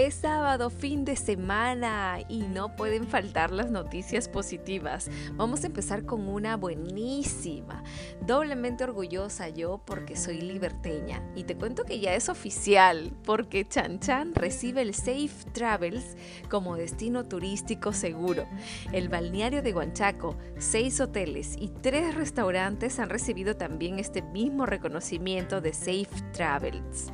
Es sábado, fin de semana y no pueden faltar las noticias positivas. Vamos a empezar con una buenísima. Doblemente orgullosa yo porque soy liberteña y te cuento que ya es oficial porque Chan Chan recibe el Safe Travels como destino turístico seguro. El balneario de Huanchaco, seis hoteles y tres restaurantes han recibido también este mismo reconocimiento de Safe Travels.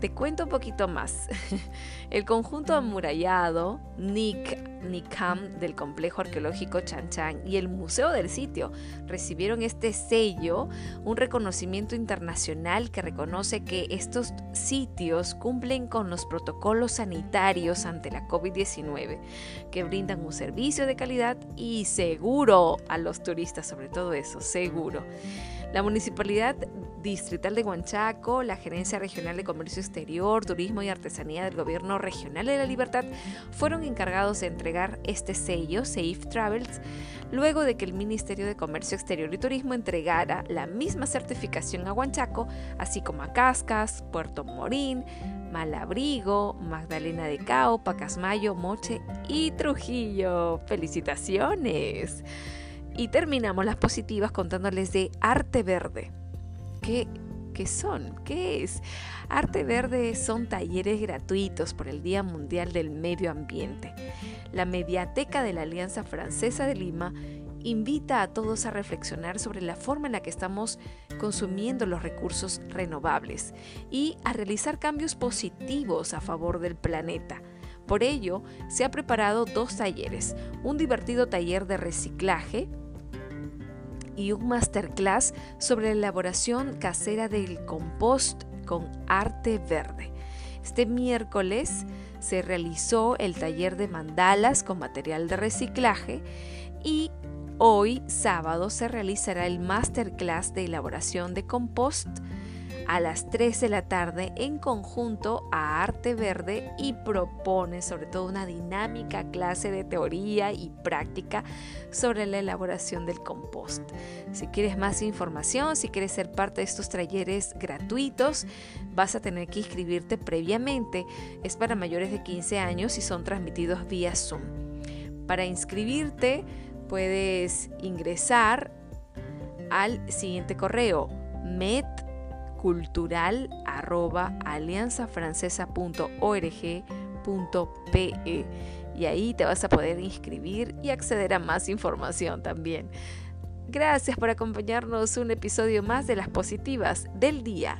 Te cuento un poquito más. El conjunto amurallado Nick Nikam del complejo arqueológico Chan Chan y el museo del sitio recibieron este sello, un reconocimiento internacional que reconoce que estos sitios cumplen con los protocolos sanitarios ante la COVID-19, que brindan un servicio de calidad y seguro a los turistas, sobre todo eso, seguro. La Municipalidad Distrital de Huanchaco, la Gerencia Regional de Comercio Exterior, Turismo y Artesanía del Gobierno Regional de la Libertad fueron encargados de entregar este sello, Safe Travels, luego de que el Ministerio de Comercio Exterior y Turismo entregara la misma certificación a Huanchaco, así como a Cascas, Puerto Morín, Malabrigo, Magdalena de Cao, Pacasmayo, Moche y Trujillo. ¡Felicitaciones! Y terminamos las positivas contándoles de Arte Verde. ¿Qué, ¿Qué son? ¿Qué es? Arte Verde son talleres gratuitos por el Día Mundial del Medio Ambiente. La Mediateca de la Alianza Francesa de Lima invita a todos a reflexionar sobre la forma en la que estamos consumiendo los recursos renovables y a realizar cambios positivos a favor del planeta. Por ello, se ha preparado dos talleres, un divertido taller de reciclaje y un masterclass sobre la elaboración casera del compost con arte verde. Este miércoles se realizó el taller de mandalas con material de reciclaje y hoy sábado se realizará el masterclass de elaboración de compost a las 3 de la tarde en conjunto a Arte Verde y propone sobre todo una dinámica clase de teoría y práctica sobre la elaboración del compost. Si quieres más información, si quieres ser parte de estos talleres gratuitos, vas a tener que inscribirte previamente. Es para mayores de 15 años y son transmitidos vía Zoom. Para inscribirte puedes ingresar al siguiente correo met cultural alianzafrancesa.org.pe y ahí te vas a poder inscribir y acceder a más información también. Gracias por acompañarnos un episodio más de las positivas del día.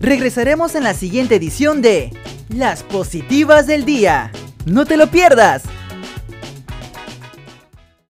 Regresaremos en la siguiente edición de Las positivas del día. No te lo pierdas.